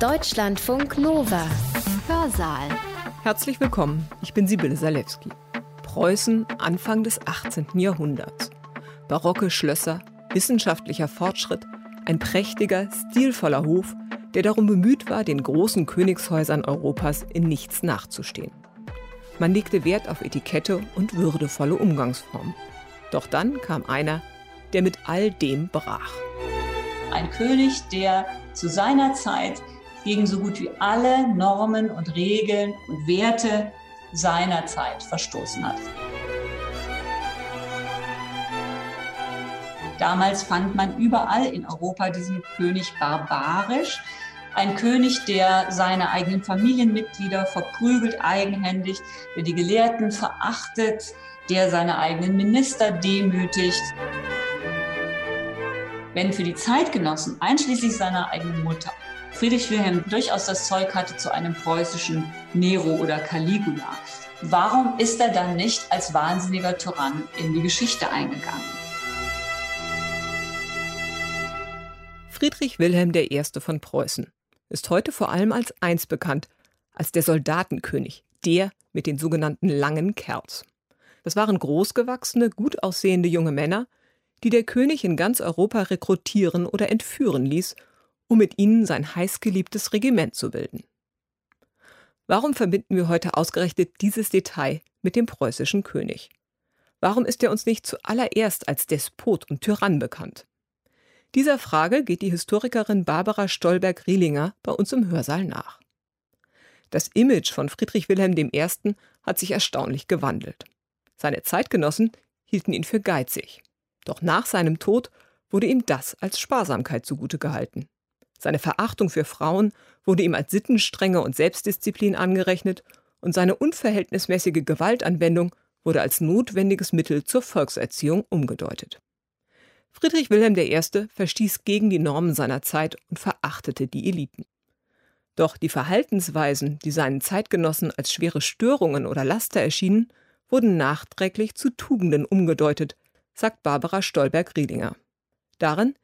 Deutschlandfunk Nova. Hörsaal. Herzlich willkommen, ich bin Sibylle Salewski. Preußen Anfang des 18. Jahrhunderts. Barocke Schlösser, wissenschaftlicher Fortschritt, ein prächtiger, stilvoller Hof, der darum bemüht war, den großen Königshäusern Europas in nichts nachzustehen. Man legte Wert auf Etikette und würdevolle Umgangsformen. Doch dann kam einer, der mit all dem brach. Ein König, der zu seiner Zeit gegen so gut wie alle Normen und Regeln und Werte seiner Zeit verstoßen hat. Damals fand man überall in Europa diesen König barbarisch. Ein König, der seine eigenen Familienmitglieder verprügelt eigenhändig, der die Gelehrten verachtet, der seine eigenen Minister demütigt. Wenn für die Zeitgenossen, einschließlich seiner eigenen Mutter, Friedrich Wilhelm durchaus das Zeug hatte zu einem preußischen Nero oder Caligula, warum ist er dann nicht als wahnsinniger Tyrann in die Geschichte eingegangen? Friedrich Wilhelm I. von Preußen ist heute vor allem als eins bekannt, als der Soldatenkönig, der mit den sogenannten langen Kerls. Das waren großgewachsene, gut aussehende junge Männer, die der König in ganz Europa rekrutieren oder entführen ließ, um mit ihnen sein heißgeliebtes Regiment zu bilden. Warum verbinden wir heute ausgerechnet dieses Detail mit dem preußischen König? Warum ist er uns nicht zuallererst als Despot und Tyrann bekannt? Dieser Frage geht die Historikerin Barbara Stolberg-Rielinger bei uns im Hörsaal nach. Das Image von Friedrich Wilhelm I. hat sich erstaunlich gewandelt. Seine Zeitgenossen hielten ihn für geizig. Doch nach seinem Tod wurde ihm das als Sparsamkeit zugute gehalten. Seine Verachtung für Frauen wurde ihm als Sittenstrenge und Selbstdisziplin angerechnet und seine unverhältnismäßige Gewaltanwendung wurde als notwendiges Mittel zur Volkserziehung umgedeutet. Friedrich Wilhelm I. verstieß gegen die Normen seiner Zeit und verachtete die Eliten. Doch die Verhaltensweisen, die seinen Zeitgenossen als schwere Störungen oder Laster erschienen, wurden nachträglich zu Tugenden umgedeutet, sagt Barbara Stolberg-Riedinger. Darin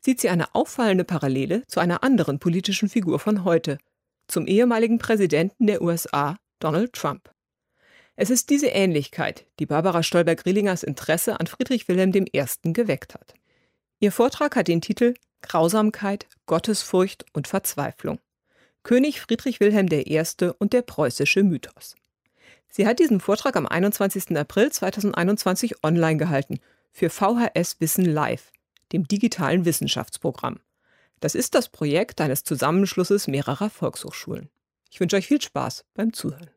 sieht sie eine auffallende Parallele zu einer anderen politischen Figur von heute, zum ehemaligen Präsidenten der USA, Donald Trump. Es ist diese Ähnlichkeit, die Barbara Stolberg-Rielingers Interesse an Friedrich Wilhelm I. geweckt hat. Ihr Vortrag hat den Titel Grausamkeit, Gottesfurcht und Verzweiflung. König Friedrich Wilhelm I. und der preußische Mythos. Sie hat diesen Vortrag am 21. April 2021 online gehalten für VHS Wissen Live, dem digitalen Wissenschaftsprogramm. Das ist das Projekt eines Zusammenschlusses mehrerer Volkshochschulen. Ich wünsche euch viel Spaß beim Zuhören.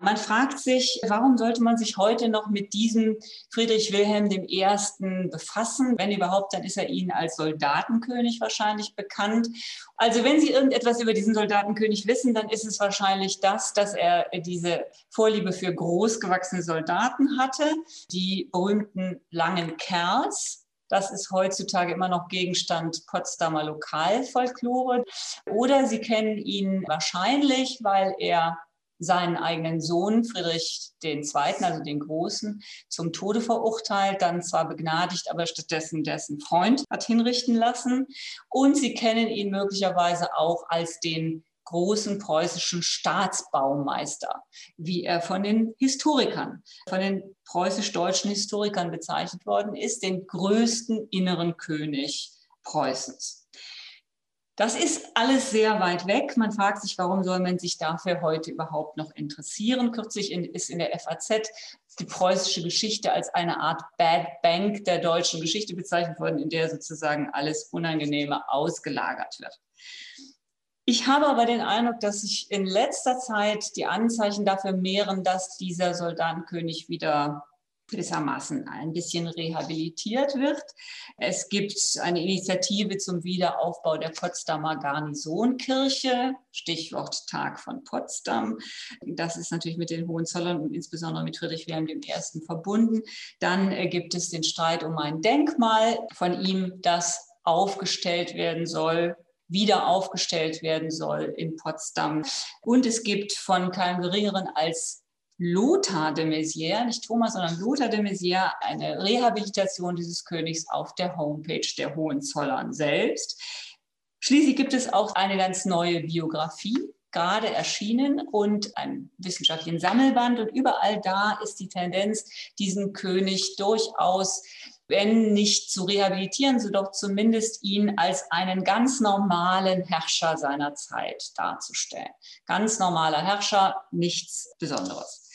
Man fragt sich, warum sollte man sich heute noch mit diesem Friedrich Wilhelm I. befassen? Wenn überhaupt, dann ist er Ihnen als Soldatenkönig wahrscheinlich bekannt. Also wenn Sie irgendetwas über diesen Soldatenkönig wissen, dann ist es wahrscheinlich das, dass er diese Vorliebe für großgewachsene Soldaten hatte, die berühmten langen Kerls, das ist heutzutage immer noch Gegenstand Potsdamer Lokalfolklore. Oder Sie kennen ihn wahrscheinlich, weil er seinen eigenen Sohn Friedrich II., also den Großen, zum Tode verurteilt, dann zwar begnadigt, aber stattdessen dessen Freund hat hinrichten lassen. Und sie kennen ihn möglicherweise auch als den großen preußischen Staatsbaumeister, wie er von den Historikern, von den preußisch-deutschen Historikern bezeichnet worden ist, den größten inneren König Preußens. Das ist alles sehr weit weg. Man fragt sich, warum soll man sich dafür heute überhaupt noch interessieren? Kürzlich ist in der FAZ die preußische Geschichte als eine Art Bad Bank der deutschen Geschichte bezeichnet worden, in der sozusagen alles Unangenehme ausgelagert wird. Ich habe aber den Eindruck, dass sich in letzter Zeit die Anzeichen dafür mehren, dass dieser Soldatenkönig wieder gewissermaßen ein bisschen rehabilitiert wird. Es gibt eine Initiative zum Wiederaufbau der Potsdamer Garnisonkirche, Stichwort Tag von Potsdam. Das ist natürlich mit den Hohenzollern und insbesondere mit Friedrich Wilhelm I. verbunden. Dann äh, gibt es den Streit um ein Denkmal von ihm, das aufgestellt werden soll wieder aufgestellt werden soll in Potsdam. Und es gibt von keinem Geringeren als Lothar de Maizière, nicht Thomas, sondern Lothar de Maizière, eine Rehabilitation dieses Königs auf der Homepage der Hohenzollern selbst. Schließlich gibt es auch eine ganz neue Biografie, gerade erschienen und einen wissenschaftlichen Sammelband. Und überall da ist die Tendenz, diesen König durchaus, wenn nicht zu rehabilitieren, so doch zumindest ihn als einen ganz normalen Herrscher seiner Zeit darzustellen. Ganz normaler Herrscher, nichts Besonderes.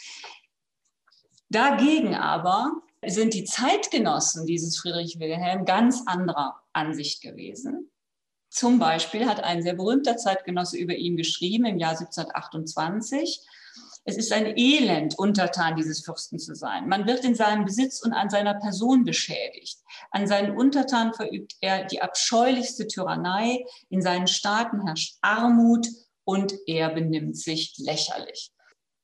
Dagegen aber sind die Zeitgenossen dieses Friedrich Wilhelm ganz anderer Ansicht gewesen. Zum Beispiel hat ein sehr berühmter Zeitgenosse über ihn geschrieben im Jahr 1728. Es ist ein Elend, Untertan dieses Fürsten zu sein. Man wird in seinem Besitz und an seiner Person beschädigt. An seinen Untertanen verübt er die abscheulichste Tyrannei. In seinen Staaten herrscht Armut und er benimmt sich lächerlich.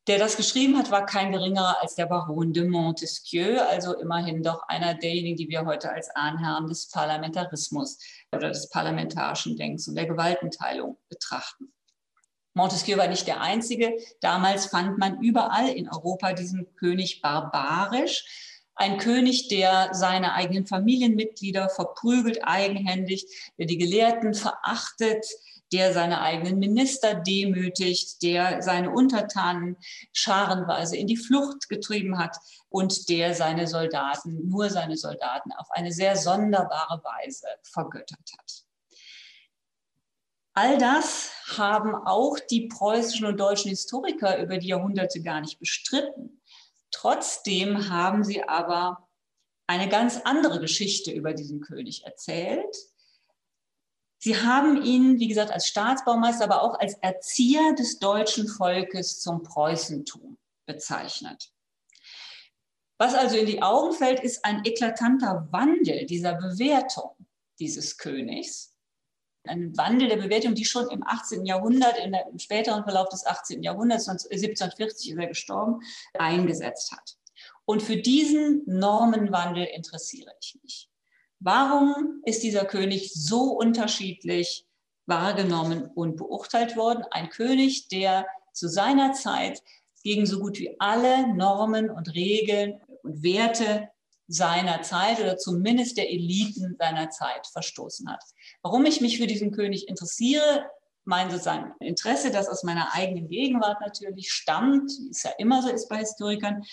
Der das geschrieben hat, war kein geringerer als der Baron de Montesquieu, also immerhin doch einer derjenigen, die wir heute als Ahnherren des Parlamentarismus oder des parlamentarischen Denkens und der Gewaltenteilung betrachten. Montesquieu war nicht der Einzige. Damals fand man überall in Europa diesen König barbarisch. Ein König, der seine eigenen Familienmitglieder verprügelt, eigenhändig, der die Gelehrten verachtet, der seine eigenen Minister demütigt, der seine Untertanen scharenweise in die Flucht getrieben hat und der seine Soldaten, nur seine Soldaten, auf eine sehr sonderbare Weise vergöttert hat. All das haben auch die preußischen und deutschen Historiker über die Jahrhunderte gar nicht bestritten. Trotzdem haben sie aber eine ganz andere Geschichte über diesen König erzählt, Sie haben ihn, wie gesagt, als Staatsbaumeister, aber auch als Erzieher des deutschen Volkes zum Preußentum bezeichnet. Was also in die Augen fällt, ist ein eklatanter Wandel dieser Bewertung dieses Königs. Ein Wandel der Bewertung, die schon im 18. Jahrhundert, der, im späteren Verlauf des 18. Jahrhunderts, 1740 ist er gestorben, eingesetzt hat. Und für diesen Normenwandel interessiere ich mich. Warum ist dieser König so unterschiedlich wahrgenommen und beurteilt worden? Ein König, der zu seiner Zeit gegen so gut wie alle Normen und Regeln und Werte seiner Zeit oder zumindest der Eliten seiner Zeit verstoßen hat. Warum ich mich für diesen König interessiere, mein sozusagen Interesse, das aus meiner eigenen Gegenwart natürlich stammt, wie es ja immer so ist bei Historikern,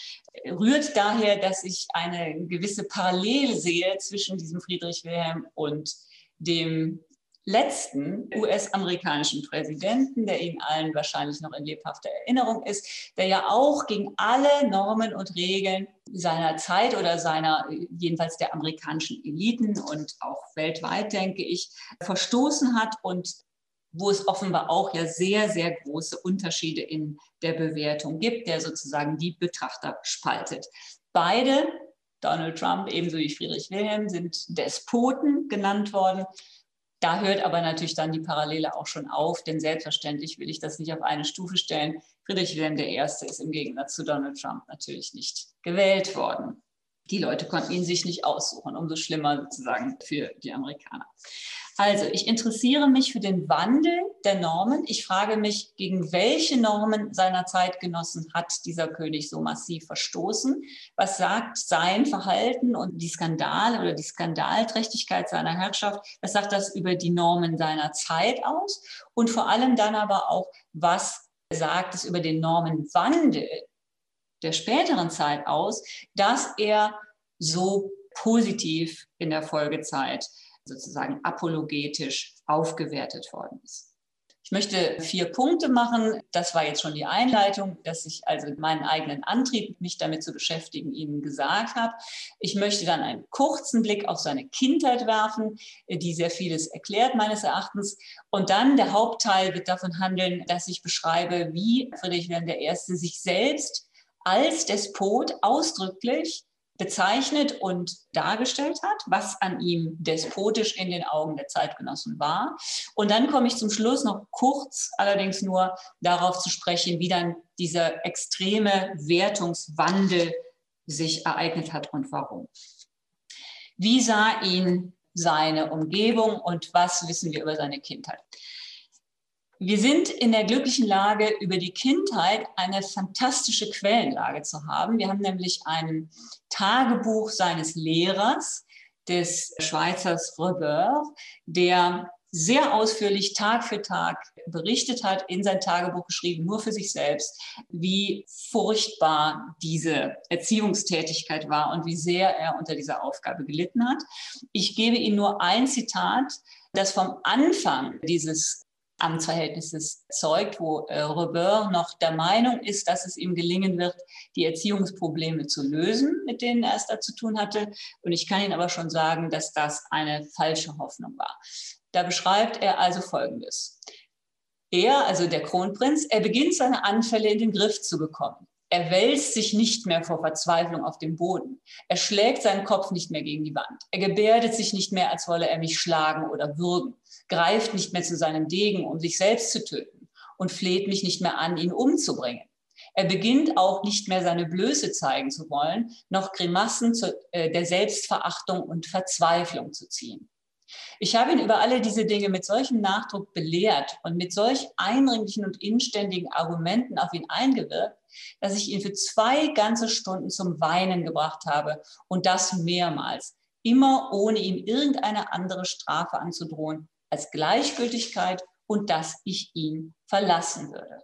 rührt daher, dass ich eine gewisse Parallele sehe zwischen diesem Friedrich Wilhelm und dem letzten US-amerikanischen Präsidenten, der Ihnen allen wahrscheinlich noch in lebhafter Erinnerung ist, der ja auch gegen alle Normen und Regeln seiner Zeit oder seiner, jedenfalls der amerikanischen Eliten und auch weltweit, denke ich, verstoßen hat und wo es offenbar auch ja sehr, sehr große Unterschiede in der Bewertung gibt, der sozusagen die Betrachter spaltet. Beide, Donald Trump ebenso wie Friedrich Wilhelm, sind Despoten genannt worden. Da hört aber natürlich dann die Parallele auch schon auf, denn selbstverständlich will ich das nicht auf eine Stufe stellen. Friedrich Wilhelm I. ist im Gegensatz zu Donald Trump natürlich nicht gewählt worden. Die Leute konnten ihn sich nicht aussuchen, umso schlimmer sozusagen für die Amerikaner. Also, ich interessiere mich für den Wandel der Normen. Ich frage mich, gegen welche Normen seiner Zeitgenossen hat dieser König so massiv verstoßen? Was sagt sein Verhalten und die Skandale oder die Skandalträchtigkeit seiner Herrschaft? Was sagt das über die Normen seiner Zeit aus? Und vor allem dann aber auch, was sagt es über den Normenwandel der späteren Zeit aus, dass er so positiv in der Folgezeit sozusagen apologetisch aufgewertet worden ist. Ich möchte vier Punkte machen. Das war jetzt schon die Einleitung, dass ich also meinen eigenen Antrieb, mich damit zu beschäftigen, Ihnen gesagt habe. Ich möchte dann einen kurzen Blick auf seine Kindheit werfen, die sehr vieles erklärt meines Erachtens. Und dann der Hauptteil wird davon handeln, dass ich beschreibe, wie Friedrich Wilhelm I. sich selbst als Despot ausdrücklich bezeichnet und dargestellt hat, was an ihm despotisch in den Augen der Zeitgenossen war. Und dann komme ich zum Schluss noch kurz, allerdings nur darauf zu sprechen, wie dann dieser extreme Wertungswandel sich ereignet hat und warum. Wie sah ihn seine Umgebung und was wissen wir über seine Kindheit? Wir sind in der glücklichen Lage, über die Kindheit eine fantastische Quellenlage zu haben. Wir haben nämlich ein Tagebuch seines Lehrers, des Schweizers Rebeur, der sehr ausführlich Tag für Tag berichtet hat, in sein Tagebuch geschrieben, nur für sich selbst, wie furchtbar diese Erziehungstätigkeit war und wie sehr er unter dieser Aufgabe gelitten hat. Ich gebe Ihnen nur ein Zitat, das vom Anfang dieses Amtsverhältnisses zeugt, wo äh, Rebeur noch der Meinung ist, dass es ihm gelingen wird, die Erziehungsprobleme zu lösen, mit denen er es da zu tun hatte. Und ich kann Ihnen aber schon sagen, dass das eine falsche Hoffnung war. Da beschreibt er also Folgendes. Er, also der Kronprinz, er beginnt seine Anfälle in den Griff zu bekommen. Er wälzt sich nicht mehr vor Verzweiflung auf dem Boden. Er schlägt seinen Kopf nicht mehr gegen die Wand. Er gebärdet sich nicht mehr, als wolle er mich schlagen oder würgen, greift nicht mehr zu seinem Degen, um sich selbst zu töten und fleht mich nicht mehr an, ihn umzubringen. Er beginnt auch nicht mehr seine Blöße zeigen zu wollen, noch Grimassen zu, äh, der Selbstverachtung und Verzweiflung zu ziehen. Ich habe ihn über alle diese Dinge mit solchem Nachdruck belehrt und mit solch eindringlichen und inständigen Argumenten auf ihn eingewirkt, dass ich ihn für zwei ganze Stunden zum Weinen gebracht habe und das mehrmals, immer ohne ihm irgendeine andere Strafe anzudrohen als Gleichgültigkeit und dass ich ihn verlassen würde.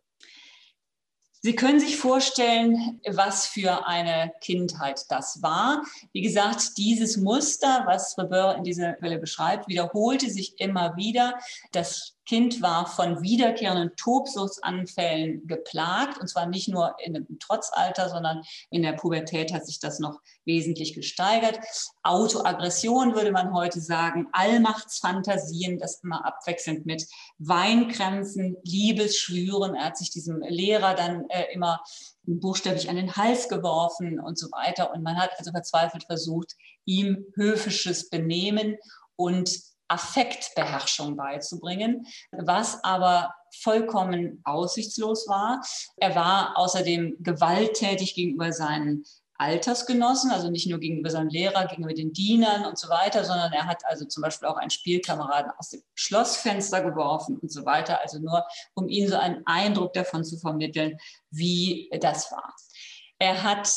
Sie können sich vorstellen, was für eine Kindheit das war. Wie gesagt, dieses Muster, was Rebeur in dieser Quelle beschreibt, wiederholte sich immer wieder. Das Kind war von wiederkehrenden Tobsuchtsanfällen geplagt, und zwar nicht nur einem Trotzalter, sondern in der Pubertät hat sich das noch wesentlich gesteigert. Autoaggression würde man heute sagen, Allmachtsfantasien, das immer abwechselnd mit Weinkrämpfen, Liebesschwüren. Er hat sich diesem Lehrer dann äh, immer buchstäblich an den Hals geworfen und so weiter. Und man hat also verzweifelt versucht, ihm höfisches Benehmen und Affektbeherrschung beizubringen, was aber vollkommen aussichtslos war. Er war außerdem gewalttätig gegenüber seinen Altersgenossen, also nicht nur gegenüber seinem Lehrer, gegenüber den Dienern und so weiter, sondern er hat also zum Beispiel auch einen Spielkameraden aus dem Schlossfenster geworfen und so weiter, also nur um ihnen so einen Eindruck davon zu vermitteln, wie das war. Er hat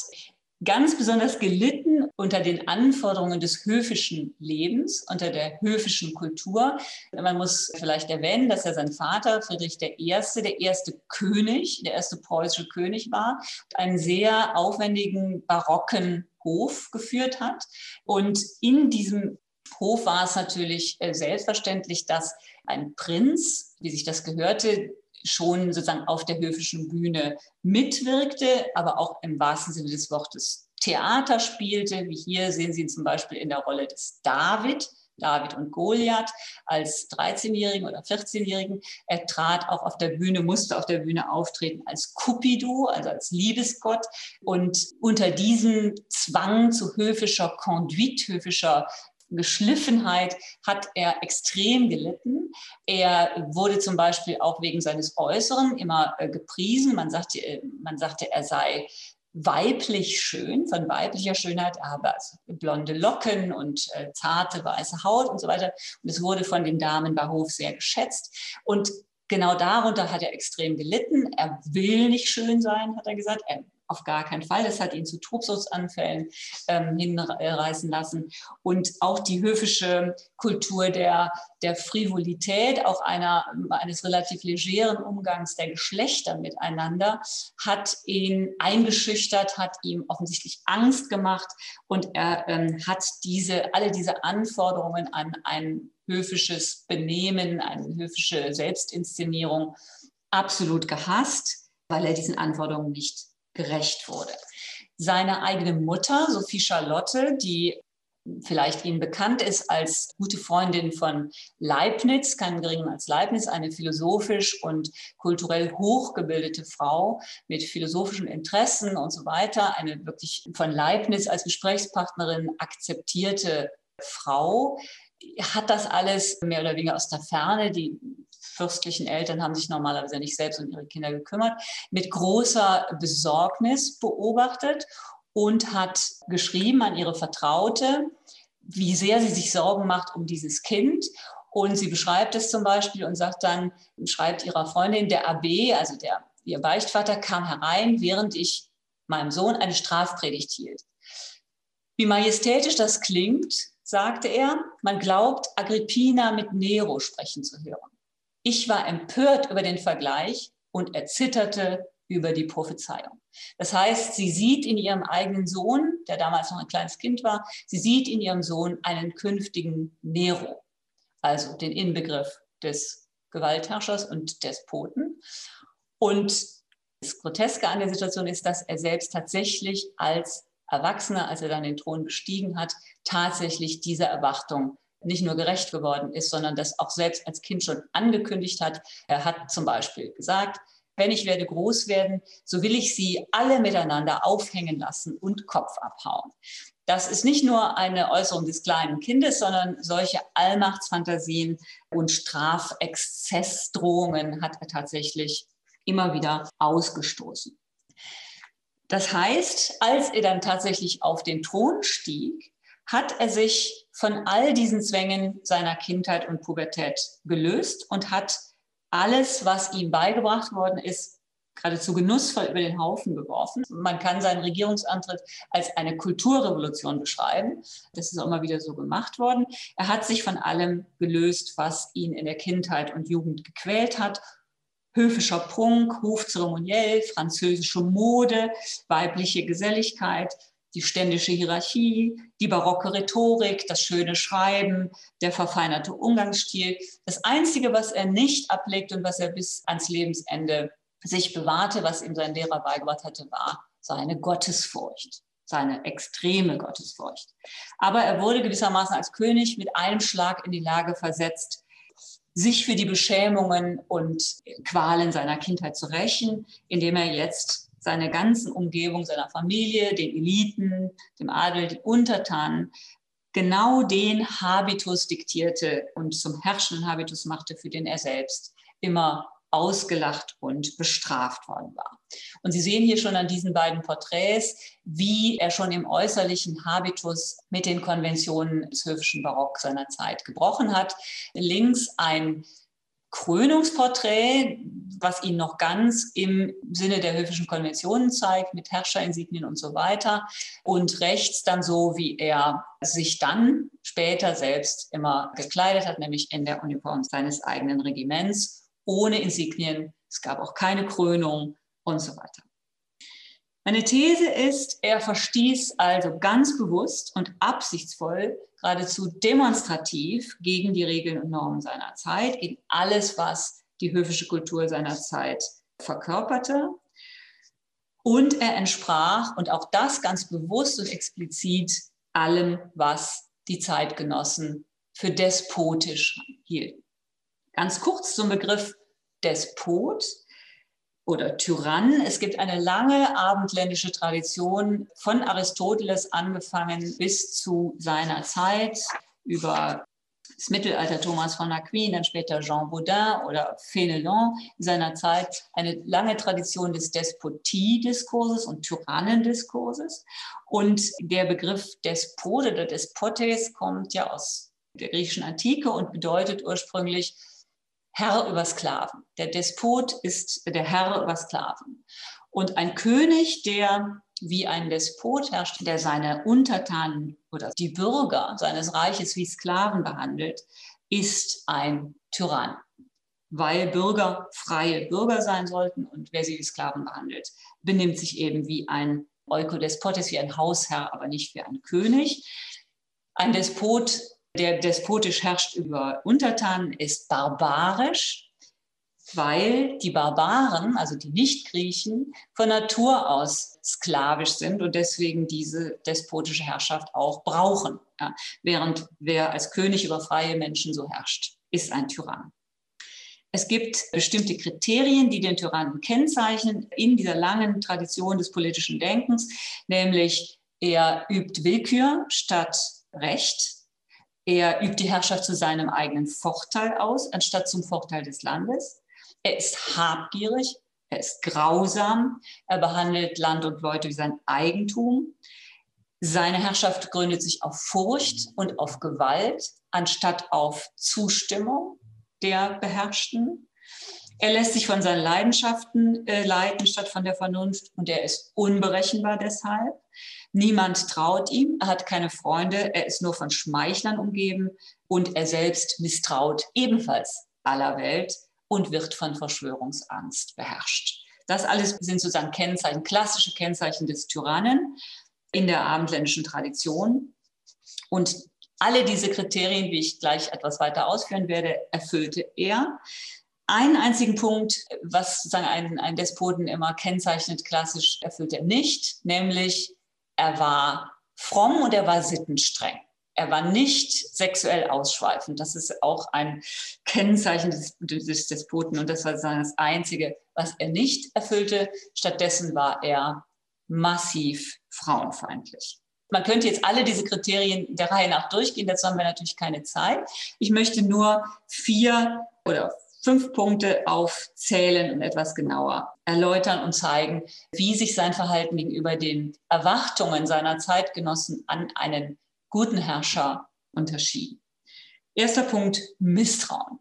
ganz besonders gelitten unter den Anforderungen des höfischen Lebens, unter der höfischen Kultur. Man muss vielleicht erwähnen, dass er sein Vater, Friedrich I., der erste König, der erste preußische König war, einen sehr aufwendigen barocken Hof geführt hat. Und in diesem Hof war es natürlich äh, selbstverständlich, dass ein Prinz, wie sich das gehörte, schon sozusagen auf der höfischen Bühne mitwirkte, aber auch im wahrsten Sinne des Wortes Theater spielte, wie hier sehen Sie ihn zum Beispiel in der Rolle des David, David und Goliath als 13-Jährigen oder 14-Jährigen. Er trat auch auf der Bühne, musste auf der Bühne auftreten als Cupido, also als Liebesgott. Und unter diesem Zwang zu höfischer Conduite, höfischer Geschliffenheit hat er extrem gelitten. Er wurde zum Beispiel auch wegen seines Äußeren immer äh, gepriesen. Man sagte, äh, man sagte, er sei weiblich schön, von weiblicher Schönheit, aber also blonde Locken und äh, zarte weiße Haut und so weiter. Und es wurde von den Damen bei Hof sehr geschätzt. Und genau darunter hat er extrem gelitten. Er will nicht schön sein, hat er gesagt. Er auf gar keinen Fall. Das hat ihn zu Tobsuchtsanfällen ähm, hinreißen lassen. Und auch die höfische Kultur der, der Frivolität, auch einer, eines relativ legeren Umgangs der Geschlechter miteinander, hat ihn eingeschüchtert, hat ihm offensichtlich Angst gemacht und er ähm, hat diese, alle diese Anforderungen an ein höfisches Benehmen, eine höfische Selbstinszenierung absolut gehasst, weil er diesen Anforderungen nicht gerecht wurde. Seine eigene Mutter, Sophie Charlotte, die vielleicht Ihnen bekannt ist als gute Freundin von Leibniz, keinem geringen als Leibniz, eine philosophisch und kulturell hochgebildete Frau mit philosophischen Interessen und so weiter, eine wirklich von Leibniz als Gesprächspartnerin akzeptierte Frau, hat das alles mehr oder weniger aus der Ferne, die fürstlichen Eltern haben sich normalerweise nicht selbst um ihre Kinder gekümmert, mit großer Besorgnis beobachtet und hat geschrieben an ihre Vertraute, wie sehr sie sich Sorgen macht um dieses Kind. Und sie beschreibt es zum Beispiel und sagt dann, schreibt ihrer Freundin, der AB, also der, ihr Beichtvater, kam herein, während ich meinem Sohn eine Strafpredigt hielt. Wie majestätisch das klingt, sagte er, man glaubt, Agrippina mit Nero sprechen zu hören. Ich war empört über den Vergleich und erzitterte über die Prophezeiung. Das heißt, sie sieht in ihrem eigenen Sohn, der damals noch ein kleines Kind war, sie sieht in ihrem Sohn einen künftigen Nero, also den Inbegriff des Gewaltherrschers und Despoten. Und das Groteske an der Situation ist, dass er selbst tatsächlich als Erwachsener, als er dann den Thron bestiegen hat, tatsächlich dieser Erwartung nicht nur gerecht geworden ist, sondern das auch selbst als Kind schon angekündigt hat. Er hat zum Beispiel gesagt, wenn ich werde groß werden, so will ich sie alle miteinander aufhängen lassen und Kopf abhauen. Das ist nicht nur eine Äußerung des kleinen Kindes, sondern solche Allmachtsfantasien und Strafexzessdrohungen hat er tatsächlich immer wieder ausgestoßen. Das heißt, als er dann tatsächlich auf den Thron stieg, hat er sich von all diesen Zwängen seiner Kindheit und Pubertät gelöst und hat alles, was ihm beigebracht worden ist, geradezu genussvoll über den Haufen geworfen. Man kann seinen Regierungsantritt als eine Kulturrevolution beschreiben. Das ist auch immer wieder so gemacht worden. Er hat sich von allem gelöst, was ihn in der Kindheit und Jugend gequält hat höfischer Prunk, Hofzeremoniell, französische Mode, weibliche Geselligkeit, die ständische Hierarchie, die barocke Rhetorik, das schöne Schreiben, der verfeinerte Umgangsstil. Das Einzige, was er nicht ablegt und was er bis ans Lebensende sich bewahrte, was ihm sein Lehrer beigebracht hatte, war seine Gottesfurcht, seine extreme Gottesfurcht. Aber er wurde gewissermaßen als König mit einem Schlag in die Lage versetzt, sich für die Beschämungen und Qualen seiner Kindheit zu rächen, indem er jetzt seine ganzen Umgebung, seiner Familie, den Eliten, dem Adel, den Untertanen, genau den Habitus diktierte und zum herrschenden Habitus machte, für den er selbst immer ausgelacht und bestraft worden war. Und Sie sehen hier schon an diesen beiden Porträts, wie er schon im äußerlichen Habitus mit den Konventionen des höfischen Barock seiner Zeit gebrochen hat. Links ein Krönungsporträt, was ihn noch ganz im Sinne der höfischen Konventionen zeigt, mit Herrscherinsignien und so weiter. Und rechts dann so, wie er sich dann später selbst immer gekleidet hat, nämlich in der Uniform seines eigenen Regiments ohne Insignien. Es gab auch keine Krönung und so weiter. Meine These ist, er verstieß also ganz bewusst und absichtsvoll, geradezu demonstrativ gegen die Regeln und Normen seiner Zeit, gegen alles, was die höfische Kultur seiner Zeit verkörperte. Und er entsprach, und auch das ganz bewusst und explizit, allem, was die Zeitgenossen für despotisch hielten. Ganz kurz zum Begriff Despot oder Tyrann. Es gibt eine lange abendländische Tradition von Aristoteles angefangen bis zu seiner Zeit über das Mittelalter Thomas von Aquin, dann später Jean Baudin oder Fénelon in seiner Zeit eine lange Tradition des Despotie-Diskurses und Tyrannendiskurses. Und der Begriff Despot oder Despotes kommt ja aus der griechischen Antike und bedeutet ursprünglich Herr über Sklaven. Der Despot ist der Herr über Sklaven. Und ein König, der wie ein Despot herrscht, der seine Untertanen oder die Bürger seines Reiches wie Sklaven behandelt, ist ein Tyrann, weil Bürger freie Bürger sein sollten und wer sie wie Sklaven behandelt, benimmt sich eben wie ein Eukodespotes, wie ein Hausherr, aber nicht wie ein König. Ein Despot der despotisch herrscht über Untertanen, ist barbarisch, weil die Barbaren, also die Nicht-Griechen, von Natur aus sklavisch sind und deswegen diese despotische Herrschaft auch brauchen. Ja, während wer als König über freie Menschen so herrscht, ist ein Tyrann. Es gibt bestimmte Kriterien, die den Tyrannen kennzeichnen in dieser langen Tradition des politischen Denkens, nämlich er übt Willkür statt Recht, er übt die Herrschaft zu seinem eigenen Vorteil aus, anstatt zum Vorteil des Landes. Er ist habgierig, er ist grausam, er behandelt Land und Leute wie sein Eigentum. Seine Herrschaft gründet sich auf Furcht und auf Gewalt, anstatt auf Zustimmung der Beherrschten. Er lässt sich von seinen Leidenschaften äh, leiten, statt von der Vernunft, und er ist unberechenbar deshalb Niemand traut ihm, er hat keine Freunde, er ist nur von Schmeichlern umgeben und er selbst misstraut ebenfalls aller Welt und wird von Verschwörungsangst beherrscht. Das alles sind sozusagen Kennzeichen, klassische Kennzeichen des Tyrannen in der abendländischen Tradition. Und alle diese Kriterien, wie ich gleich etwas weiter ausführen werde, erfüllte er. Einen einzigen Punkt, was sozusagen einen, einen Despoten immer kennzeichnet, klassisch erfüllt er nicht, nämlich er war fromm und er war sittenstreng. Er war nicht sexuell ausschweifend. Das ist auch ein Kennzeichen des, des Despoten und das war das Einzige, was er nicht erfüllte. Stattdessen war er massiv frauenfeindlich. Man könnte jetzt alle diese Kriterien der Reihe nach durchgehen, dazu haben wir natürlich keine Zeit. Ich möchte nur vier oder fünf Punkte aufzählen und etwas genauer erläutern und zeigen, wie sich sein Verhalten gegenüber den Erwartungen seiner Zeitgenossen an einen guten Herrscher unterschied. Erster Punkt, Misstrauen.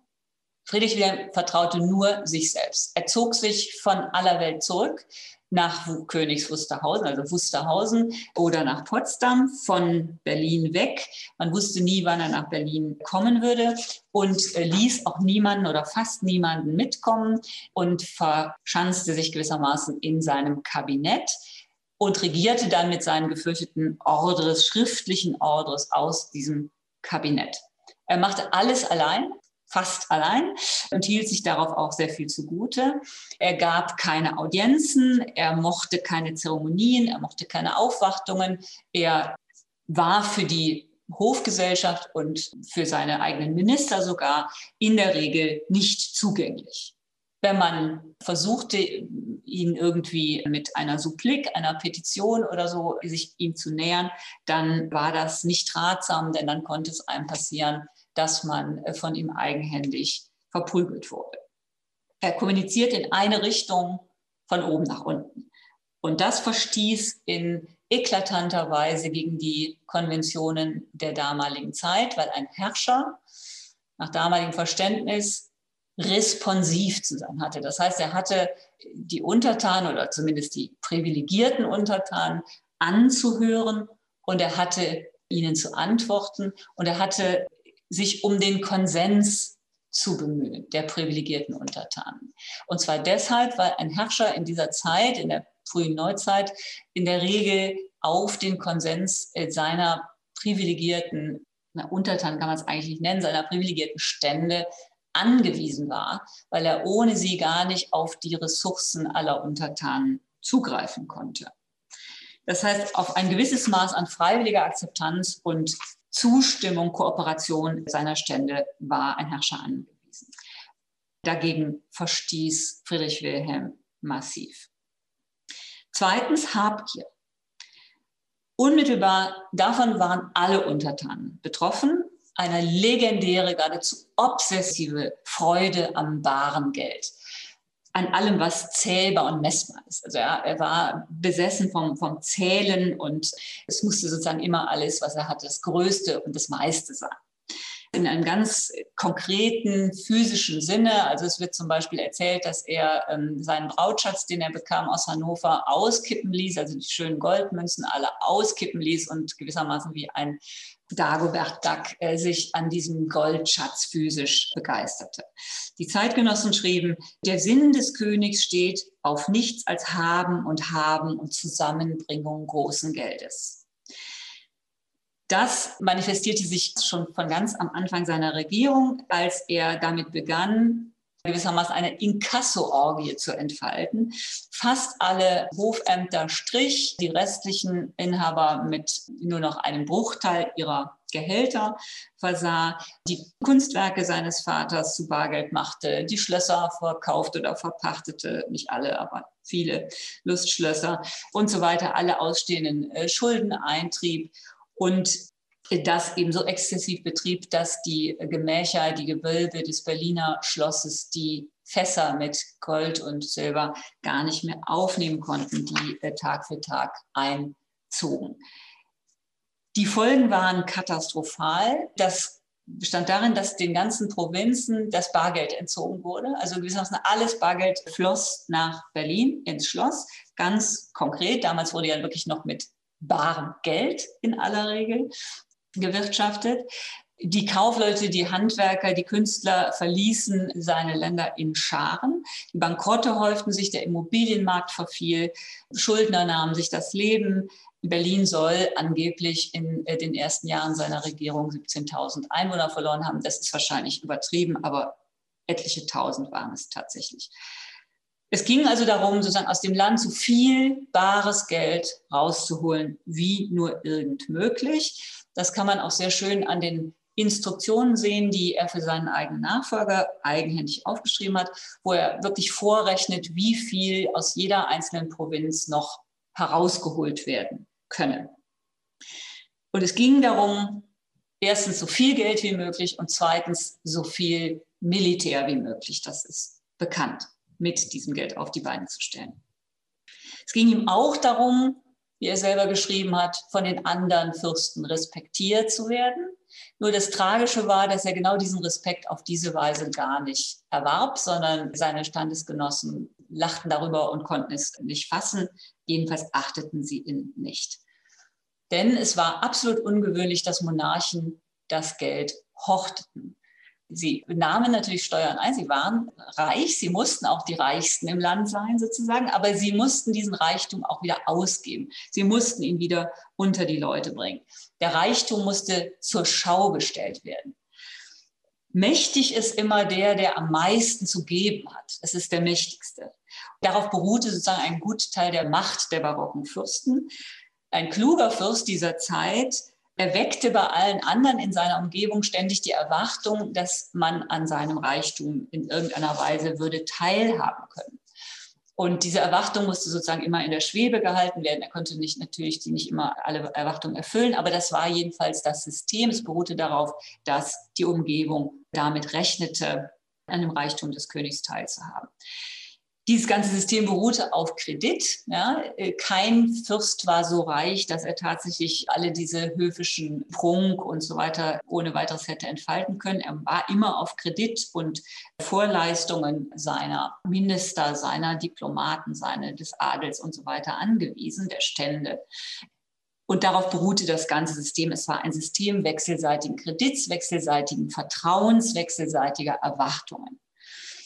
Friedrich Wilhelm vertraute nur sich selbst. Er zog sich von aller Welt zurück nach Königs Wusterhausen, also Wusterhausen oder nach Potsdam, von Berlin weg. Man wusste nie, wann er nach Berlin kommen würde und äh, ließ auch niemanden oder fast niemanden mitkommen und verschanzte sich gewissermaßen in seinem Kabinett und regierte dann mit seinen gefürchteten Ordres, schriftlichen Ordres aus diesem Kabinett. Er machte alles allein, fast allein und hielt sich darauf auch sehr viel zugute. Er gab keine Audienzen, er mochte keine Zeremonien, er mochte keine Aufwartungen. Er war für die Hofgesellschaft und für seine eigenen Minister sogar in der Regel nicht zugänglich. Wenn man versuchte, ihn irgendwie mit einer Supplik, einer Petition oder so, sich ihm zu nähern, dann war das nicht ratsam, denn dann konnte es einem passieren, dass man äh, von ihm eigenhändig verprügelt wurde. Er kommuniziert in eine Richtung von oben nach unten. Und das verstieß in eklatanter Weise gegen die Konventionen der damaligen Zeit, weil ein Herrscher nach damaligem Verständnis responsiv zu sein hatte. Das heißt, er hatte die Untertanen oder zumindest die privilegierten Untertanen anzuhören und er hatte ihnen zu antworten und er hatte sich um den Konsens zu bemühen, der privilegierten Untertanen. Und zwar deshalb, weil ein Herrscher in dieser Zeit, in der frühen Neuzeit, in der Regel auf den Konsens äh, seiner privilegierten, na, Untertanen kann man es eigentlich nicht nennen, seiner privilegierten Stände angewiesen war, weil er ohne sie gar nicht auf die Ressourcen aller Untertanen zugreifen konnte. Das heißt, auf ein gewisses Maß an freiwilliger Akzeptanz und Zustimmung, Kooperation seiner Stände war ein Herrscher angewiesen. Dagegen verstieß Friedrich Wilhelm massiv. Zweitens Habgier. Unmittelbar davon waren alle Untertanen betroffen. Eine legendäre, geradezu obsessive Freude am baren Geld an allem, was zählbar und messbar ist. Also er, er war besessen vom, vom Zählen und es musste sozusagen immer alles, was er hatte, das Größte und das meiste sein in einem ganz konkreten physischen Sinne. Also es wird zum Beispiel erzählt, dass er ähm, seinen Brautschatz, den er bekam aus Hannover, auskippen ließ, also die schönen Goldmünzen alle auskippen ließ und gewissermaßen wie ein Dagobert Duck äh, sich an diesem Goldschatz physisch begeisterte. Die Zeitgenossen schrieben, der Sinn des Königs steht auf nichts als Haben und Haben und Zusammenbringung großen Geldes. Das manifestierte sich schon von ganz am Anfang seiner Regierung, als er damit begann, gewissermaßen eine Inkasso-Orgie zu entfalten. Fast alle Hofämter strich, die restlichen Inhaber mit nur noch einem Bruchteil ihrer Gehälter versah, die Kunstwerke seines Vaters zu Bargeld machte, die Schlösser verkaufte oder verpachtete, nicht alle, aber viele Lustschlösser und so weiter, alle ausstehenden äh, Schulden eintrieb und das eben so exzessiv betrieb, dass die Gemächer, die Gewölbe des Berliner Schlosses, die Fässer mit Gold und Silber gar nicht mehr aufnehmen konnten, die äh, Tag für Tag einzogen. Die Folgen waren katastrophal. Das bestand darin, dass den ganzen Provinzen das Bargeld entzogen wurde. Also gewissermaßen alles Bargeld floss nach Berlin ins Schloss. Ganz konkret, damals wurde ja wirklich noch mit barem Geld in aller Regel gewirtschaftet. Die Kaufleute, die Handwerker, die Künstler verließen seine Länder in Scharen. Die Bankrotte häuften sich, der Immobilienmarkt verfiel, Schuldner nahmen sich das Leben. Berlin soll angeblich in äh, den ersten Jahren seiner Regierung 17.000 Einwohner verloren haben. Das ist wahrscheinlich übertrieben, aber etliche Tausend waren es tatsächlich. Es ging also darum, sozusagen aus dem Land so viel bares Geld rauszuholen, wie nur irgend möglich. Das kann man auch sehr schön an den Instruktionen sehen, die er für seinen eigenen Nachfolger eigenhändig aufgeschrieben hat, wo er wirklich vorrechnet, wie viel aus jeder einzelnen Provinz noch herausgeholt werden können. Und es ging darum, erstens so viel Geld wie möglich und zweitens so viel Militär wie möglich. Das ist bekannt, mit diesem Geld auf die Beine zu stellen. Es ging ihm auch darum, wie er selber geschrieben hat, von den anderen Fürsten respektiert zu werden. Nur das Tragische war, dass er genau diesen Respekt auf diese Weise gar nicht erwarb, sondern seine Standesgenossen lachten darüber und konnten es nicht fassen. Jedenfalls achteten sie ihn nicht. Denn es war absolut ungewöhnlich, dass Monarchen das Geld horteten. Sie nahmen natürlich Steuern ein, sie waren reich, sie mussten auch die Reichsten im Land sein sozusagen, aber sie mussten diesen Reichtum auch wieder ausgeben. Sie mussten ihn wieder unter die Leute bringen. Der Reichtum musste zur Schau gestellt werden. Mächtig ist immer der, der am meisten zu geben hat. Es ist der Mächtigste. Darauf beruhte sozusagen ein Gutteil der Macht der barocken Fürsten. Ein kluger Fürst dieser Zeit erweckte bei allen anderen in seiner Umgebung ständig die Erwartung, dass man an seinem Reichtum in irgendeiner Weise würde teilhaben können. Und diese Erwartung musste sozusagen immer in der Schwebe gehalten werden. Er konnte nicht natürlich die nicht immer alle Erwartungen erfüllen, aber das war jedenfalls das System. Es beruhte darauf, dass die Umgebung damit rechnete, an dem Reichtum des Königs teilzuhaben. Dieses ganze System beruhte auf Kredit. Ja. Äh, kein Fürst war so reich, dass er tatsächlich alle diese höfischen Prunk und so weiter ohne weiteres hätte entfalten können. Er war immer auf Kredit und Vorleistungen seiner Minister, seiner Diplomaten, seine des Adels und so weiter angewiesen, der Stände. Und darauf beruhte das ganze System. Es war ein System wechselseitigen Kredits, wechselseitigen Vertrauens, wechselseitiger Erwartungen.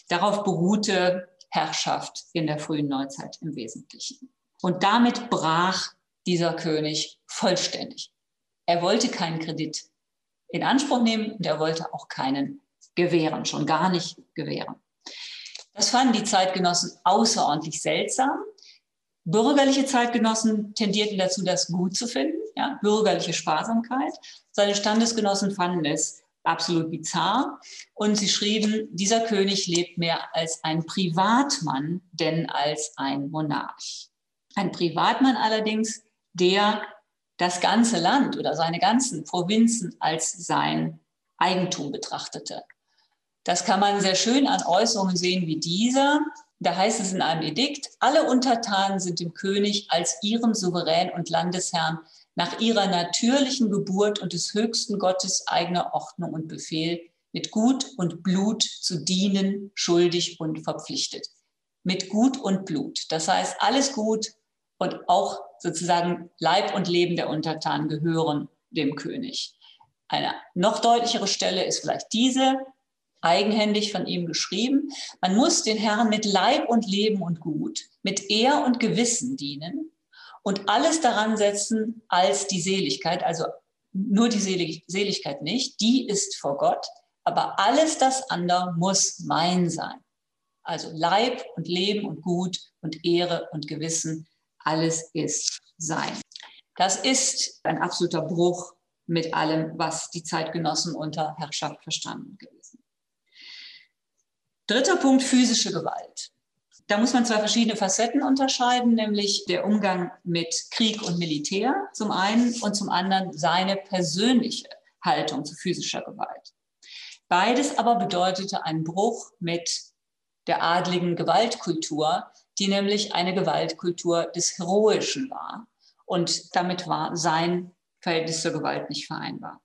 Darauf beruhte Herrschaft in der frühen Neuzeit im Wesentlichen. Und damit brach dieser König vollständig. Er wollte keinen Kredit in Anspruch nehmen und er wollte auch keinen gewähren, schon gar nicht gewähren. Das fanden die Zeitgenossen außerordentlich seltsam. Bürgerliche Zeitgenossen tendierten dazu, das gut zu finden, ja, bürgerliche Sparsamkeit. Seine Standesgenossen fanden es absolut bizarr. Und sie schrieben, dieser König lebt mehr als ein Privatmann, denn als ein Monarch. Ein Privatmann allerdings, der das ganze Land oder seine ganzen Provinzen als sein Eigentum betrachtete. Das kann man sehr schön an Äußerungen sehen wie dieser. Da heißt es in einem Edikt, alle Untertanen sind dem König als ihrem Souverän und Landesherrn nach ihrer natürlichen Geburt und des höchsten Gottes eigener Ordnung und Befehl mit Gut und Blut zu dienen, schuldig und verpflichtet. Mit Gut und Blut. Das heißt, alles Gut und auch sozusagen Leib und Leben der Untertanen gehören dem König. Eine noch deutlichere Stelle ist vielleicht diese, eigenhändig von ihm geschrieben. Man muss den Herrn mit Leib und Leben und Gut, mit Ehr und Gewissen dienen, und alles daran setzen als die Seligkeit, also nur die Selig Seligkeit nicht, die ist vor Gott, aber alles das andere muss mein sein. Also Leib und Leben und Gut und Ehre und Gewissen, alles ist sein. Das ist ein absoluter Bruch mit allem, was die Zeitgenossen unter Herrschaft verstanden gewesen. Dritter Punkt, physische Gewalt. Da muss man zwei verschiedene Facetten unterscheiden, nämlich der Umgang mit Krieg und Militär zum einen und zum anderen seine persönliche Haltung zu physischer Gewalt. Beides aber bedeutete einen Bruch mit der adligen Gewaltkultur, die nämlich eine Gewaltkultur des Heroischen war. Und damit war sein Verhältnis zur Gewalt nicht vereinbar.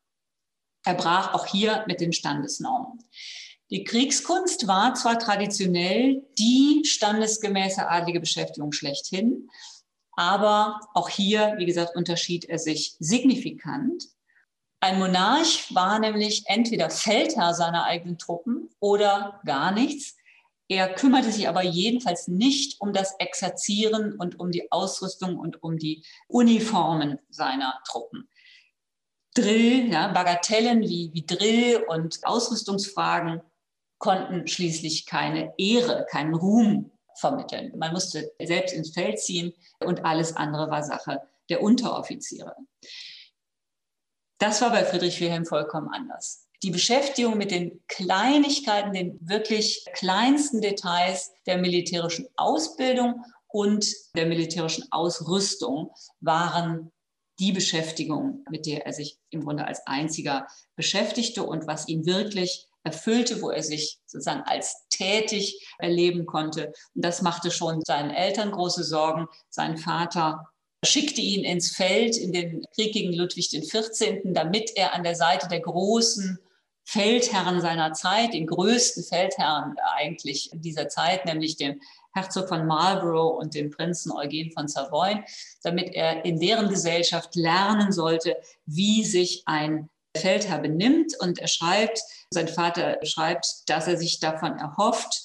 Er brach auch hier mit den Standesnormen. Die Kriegskunst war zwar traditionell die standesgemäße adlige Beschäftigung schlechthin, Aber auch hier, wie gesagt, unterschied er sich signifikant. Ein Monarch war nämlich entweder Feldherr seiner eigenen Truppen oder gar nichts. Er kümmerte sich aber jedenfalls nicht um das Exerzieren und um die Ausrüstung und um die Uniformen seiner Truppen. Drill, ja, Bagatellen wie, wie Drill und Ausrüstungsfragen konnten schließlich keine Ehre, keinen Ruhm vermitteln. Man musste selbst ins Feld ziehen und alles andere war Sache der Unteroffiziere. Das war bei Friedrich Wilhelm vollkommen anders. Die Beschäftigung mit den Kleinigkeiten, den wirklich kleinsten Details der militärischen Ausbildung und der militärischen Ausrüstung waren die Beschäftigung, mit der er sich im Grunde als einziger beschäftigte und was ihn wirklich erfüllte, wo er sich sozusagen als tätig erleben konnte. Und das machte schon seinen Eltern große Sorgen. Sein Vater schickte ihn ins Feld in den Krieg gegen Ludwig XIV., damit er an der Seite der großen Feldherren seiner Zeit, den größten Feldherren eigentlich dieser Zeit, nämlich dem Herzog von Marlborough und dem Prinzen Eugen von Savoyen, damit er in deren Gesellschaft lernen sollte, wie sich ein Feldherr benimmt. Und er schreibt, sein Vater schreibt, dass er sich davon erhofft,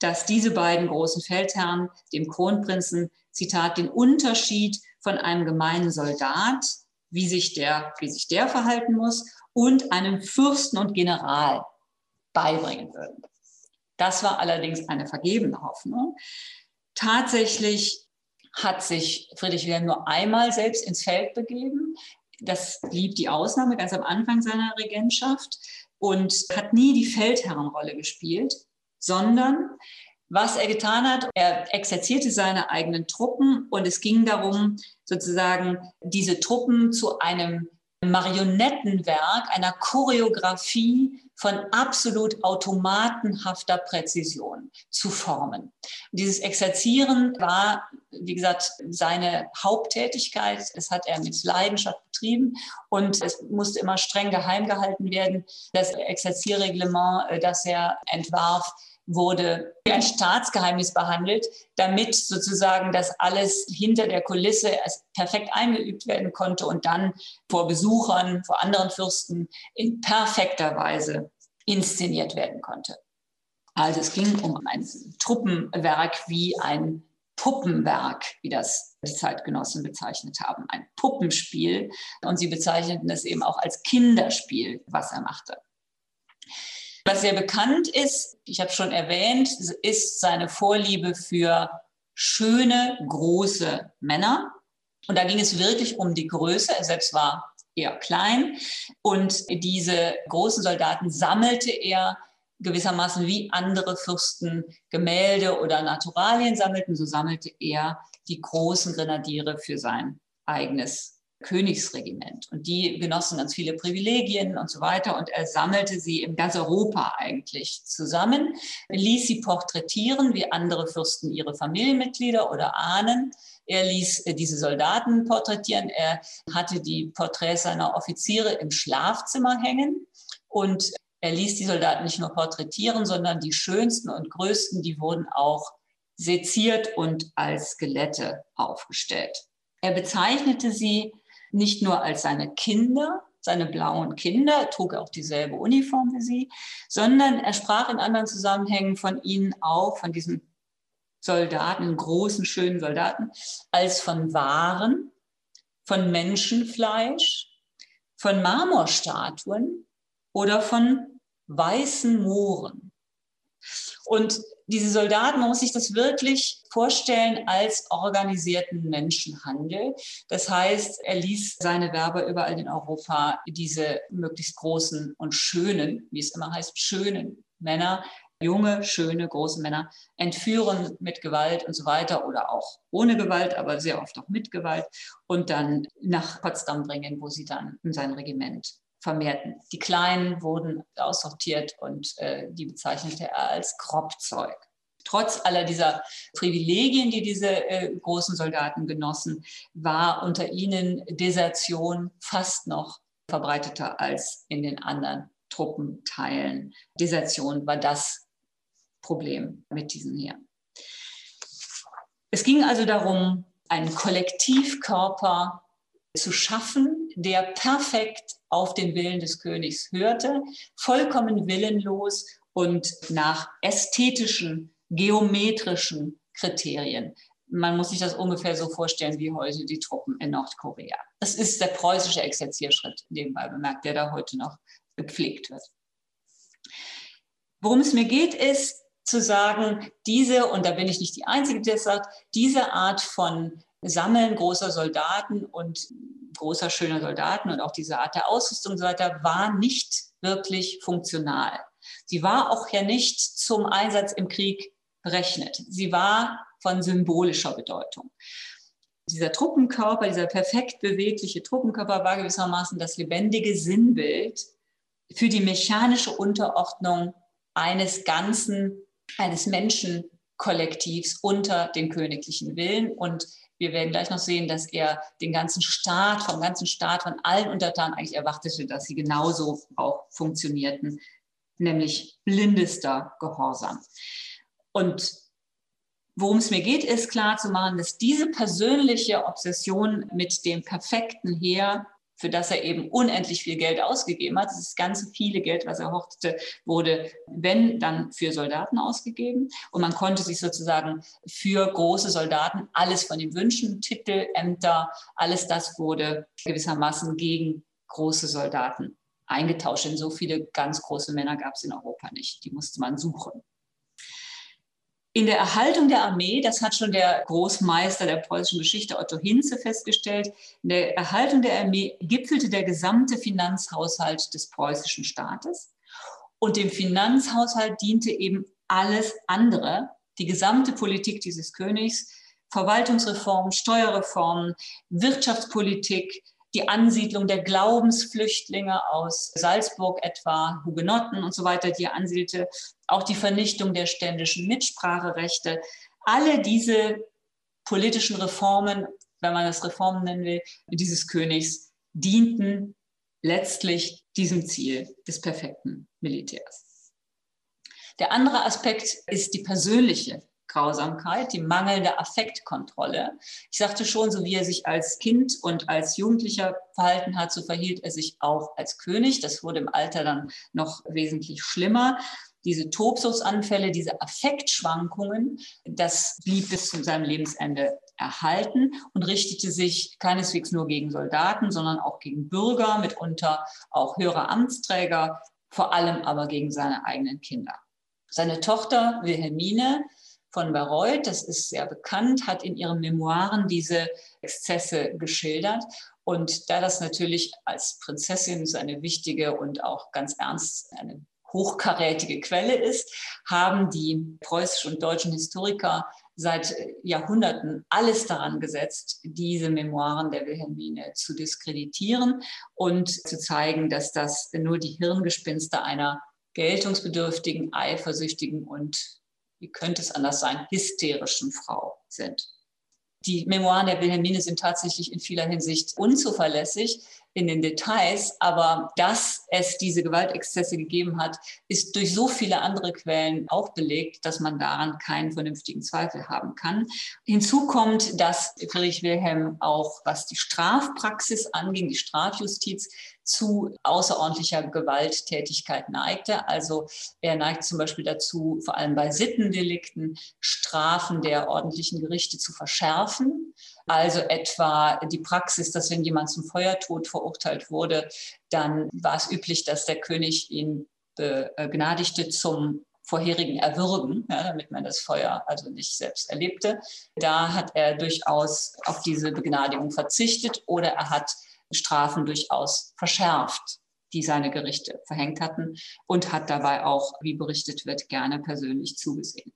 dass diese beiden großen Feldherren dem Kronprinzen, Zitat, den Unterschied von einem gemeinen Soldat, wie sich der, wie sich der verhalten muss, und einem Fürsten und General beibringen würden. Das war allerdings eine vergebene Hoffnung. Tatsächlich hat sich Friedrich Wilhelm nur einmal selbst ins Feld begeben das blieb die Ausnahme ganz am Anfang seiner Regentschaft und hat nie die Feldherrenrolle gespielt, sondern was er getan hat, er exerzierte seine eigenen Truppen und es ging darum, sozusagen diese Truppen zu einem Marionettenwerk, einer Choreografie von absolut automatenhafter Präzision zu formen. Dieses Exerzieren war, wie gesagt, seine Haupttätigkeit. Das hat er mit Leidenschaft betrieben und es musste immer streng geheim gehalten werden. Das Exerzierreglement, äh, das er entwarf, wurde wie ein Staatsgeheimnis behandelt, damit sozusagen das alles hinter der Kulisse perfekt eingeübt werden konnte und dann vor Besuchern, vor anderen Fürsten in perfekter Weise inszeniert werden konnte. Also es ging um ein Truppenwerk wie ein Puppenwerk, wie das die Zeitgenossen bezeichnet haben, ein Puppenspiel. Und sie bezeichneten es eben auch als Kinderspiel, was er machte. Was sehr bekannt ist, ich habe schon erwähnt, ist seine Vorliebe für schöne, große Männer. Und da ging es wirklich um die Größe. Er selbst war eher klein. Und diese großen Soldaten sammelte er gewissermaßen wie andere Fürsten Gemälde oder Naturalien sammelten. So sammelte er die großen Grenadiere für sein eigenes Königsregiment. Und die genossen ganz viele Privilegien und so weiter. Und er sammelte sie in ganz Europa eigentlich zusammen, ließ sie porträtieren, wie andere Fürsten ihre Familienmitglieder oder Ahnen. Er ließ äh, diese Soldaten porträtieren. Er hatte die Porträts seiner Offiziere im Schlafzimmer hängen. Und er ließ die Soldaten nicht nur porträtieren, sondern die schönsten und größten, die wurden auch seziert und als Skelette aufgestellt. Er bezeichnete sie nicht nur als seine Kinder, seine blauen Kinder, trug auch dieselbe Uniform wie sie, sondern er sprach in anderen Zusammenhängen von ihnen auch, von diesen Soldaten, großen, schönen Soldaten, als von Waren, von Menschenfleisch, von Marmorstatuen oder von weißen Mooren. Und diese Soldaten, man muss sich das wirklich vorstellen als organisierten Menschenhandel. Das heißt, er ließ seine Werber überall in Europa diese möglichst großen und schönen, wie es immer heißt, schönen Männer, junge, schöne, große Männer entführen mit Gewalt und so weiter oder auch ohne Gewalt, aber sehr oft auch mit Gewalt und dann nach Potsdam bringen, wo sie dann in sein Regiment vermehrten. Die Kleinen wurden aussortiert und äh, die bezeichnete er als Kropfzeug. Trotz aller dieser Privilegien, die diese äh, großen Soldaten genossen, war unter ihnen Desertion fast noch verbreiteter als in den anderen Truppenteilen. Desertion war das Problem mit diesen Heeren. Es ging also darum, einen Kollektivkörper zu schaffen, der perfekt auf den Willen des Königs hörte, vollkommen willenlos und nach ästhetischen, geometrischen Kriterien. Man muss sich das ungefähr so vorstellen wie heute die Truppen in Nordkorea. Das ist der preußische Exerzierschritt, nebenbei bemerkt, der da heute noch gepflegt wird. Worum es mir geht, ist zu sagen, diese, und da bin ich nicht die Einzige, die das sagt, diese Art von Sammeln großer Soldaten und großer schöner Soldaten und auch diese Art der Ausrüstung und so weiter war nicht wirklich funktional. Sie war auch ja nicht zum Einsatz im Krieg berechnet. Sie war von symbolischer Bedeutung. Dieser Truppenkörper, dieser perfekt bewegliche Truppenkörper war gewissermaßen das lebendige Sinnbild für die mechanische Unterordnung eines ganzen, eines Menschenkollektivs unter den königlichen Willen. Und wir werden gleich noch sehen, dass er den ganzen Staat, vom ganzen Staat, von allen Untertanen eigentlich erwartete, dass sie genauso auch funktionierten, nämlich blindester Gehorsam. Und worum es mir geht, ist klar zu machen, dass diese persönliche Obsession mit dem perfekten Heer für das er eben unendlich viel Geld ausgegeben hat. Das ganze viele Geld, was er hortete, wurde, wenn, dann für Soldaten ausgegeben. Und man konnte sich sozusagen für große Soldaten alles von ihm wünschen, Titel, Ämter, alles das wurde gewissermaßen gegen große Soldaten eingetauscht. Denn so viele ganz große Männer gab es in Europa nicht. Die musste man suchen. In der Erhaltung der Armee, das hat schon der Großmeister der preußischen Geschichte Otto Hinze festgestellt, in der Erhaltung der Armee gipfelte der gesamte Finanzhaushalt des preußischen Staates. Und dem Finanzhaushalt diente eben alles andere, die gesamte Politik dieses Königs, Verwaltungsreformen, Steuerreformen, Wirtschaftspolitik, die Ansiedlung der Glaubensflüchtlinge aus Salzburg etwa, Hugenotten und so weiter, die er ansiedelte, auch die Vernichtung der ständischen Mitspracherechte. Alle diese politischen Reformen, wenn man das Reformen nennen will, dieses Königs, dienten letztlich diesem Ziel des perfekten Militärs. Der andere Aspekt ist die persönliche Grausamkeit, die mangelnde Affektkontrolle. Ich sagte schon, so wie er sich als Kind und als Jugendlicher verhalten hat, so verhielt er sich auch als König. Das wurde im Alter dann noch wesentlich schlimmer. Diese Tobsuchtsanfälle, diese Affektschwankungen, das blieb bis zu seinem Lebensende erhalten und richtete sich keineswegs nur gegen Soldaten, sondern auch gegen Bürger, mitunter auch höhere Amtsträger, vor allem aber gegen seine eigenen Kinder. Seine Tochter Wilhelmine von Bayreuth, das ist sehr bekannt, hat in ihren Memoiren diese Exzesse geschildert. Und da das natürlich als Prinzessin so eine wichtige und auch ganz ernst eine hochkarätige Quelle ist, haben die preußischen und deutschen Historiker seit Jahrhunderten alles daran gesetzt, diese Memoiren der Wilhelmine zu diskreditieren und zu zeigen, dass das nur die Hirngespinste einer geltungsbedürftigen, eifersüchtigen und wie könnte es anders sein, hysterischen Frau sind. Die Memoiren der Wilhelmine sind tatsächlich in vieler Hinsicht unzuverlässig in den Details, aber dass es diese Gewaltexzesse gegeben hat, ist durch so viele andere Quellen auch belegt, dass man daran keinen vernünftigen Zweifel haben kann. Hinzu kommt, dass Friedrich Wilhelm auch, was die Strafpraxis anging, die Strafjustiz, zu außerordentlicher Gewalttätigkeit neigte. Also er neigt zum Beispiel dazu, vor allem bei Sittendelikten Strafen der ordentlichen Gerichte zu verschärfen. Also etwa die Praxis, dass wenn jemand zum Feuertod verurteilt wurde, dann war es üblich, dass der König ihn begnadigte zum vorherigen Erwürgen, ja, damit man das Feuer also nicht selbst erlebte. Da hat er durchaus auf diese Begnadigung verzichtet oder er hat Strafen durchaus verschärft, die seine Gerichte verhängt hatten und hat dabei auch, wie berichtet wird, gerne persönlich zugesehen.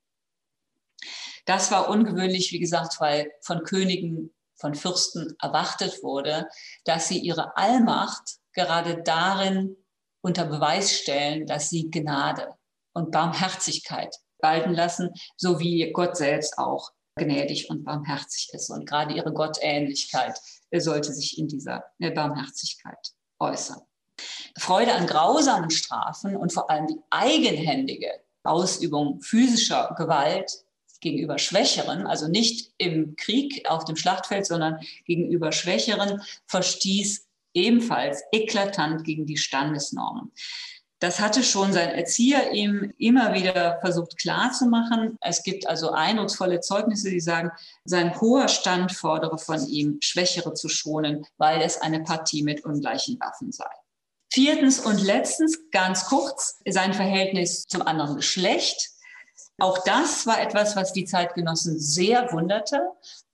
Das war ungewöhnlich, wie gesagt, weil von Königen, von Fürsten erwartet wurde, dass sie ihre Allmacht gerade darin unter Beweis stellen, dass sie Gnade und Barmherzigkeit walten lassen, so wie Gott selbst auch gnädig und barmherzig ist. Und gerade ihre Gottähnlichkeit sollte sich in dieser Barmherzigkeit äußern. Freude an grausamen Strafen und vor allem die eigenhändige Ausübung physischer Gewalt gegenüber Schwächeren, also nicht im Krieg auf dem Schlachtfeld, sondern gegenüber Schwächeren, verstieß ebenfalls eklatant gegen die Standesnormen. Das hatte schon sein Erzieher ihm immer wieder versucht klarzumachen. Es gibt also eindrucksvolle Zeugnisse, die sagen, sein hoher Stand fordere von ihm, Schwächere zu schonen, weil es eine Partie mit ungleichen Waffen sei. Viertens und letztens, ganz kurz, sein Verhältnis zum anderen Geschlecht. Auch das war etwas, was die Zeitgenossen sehr wunderte,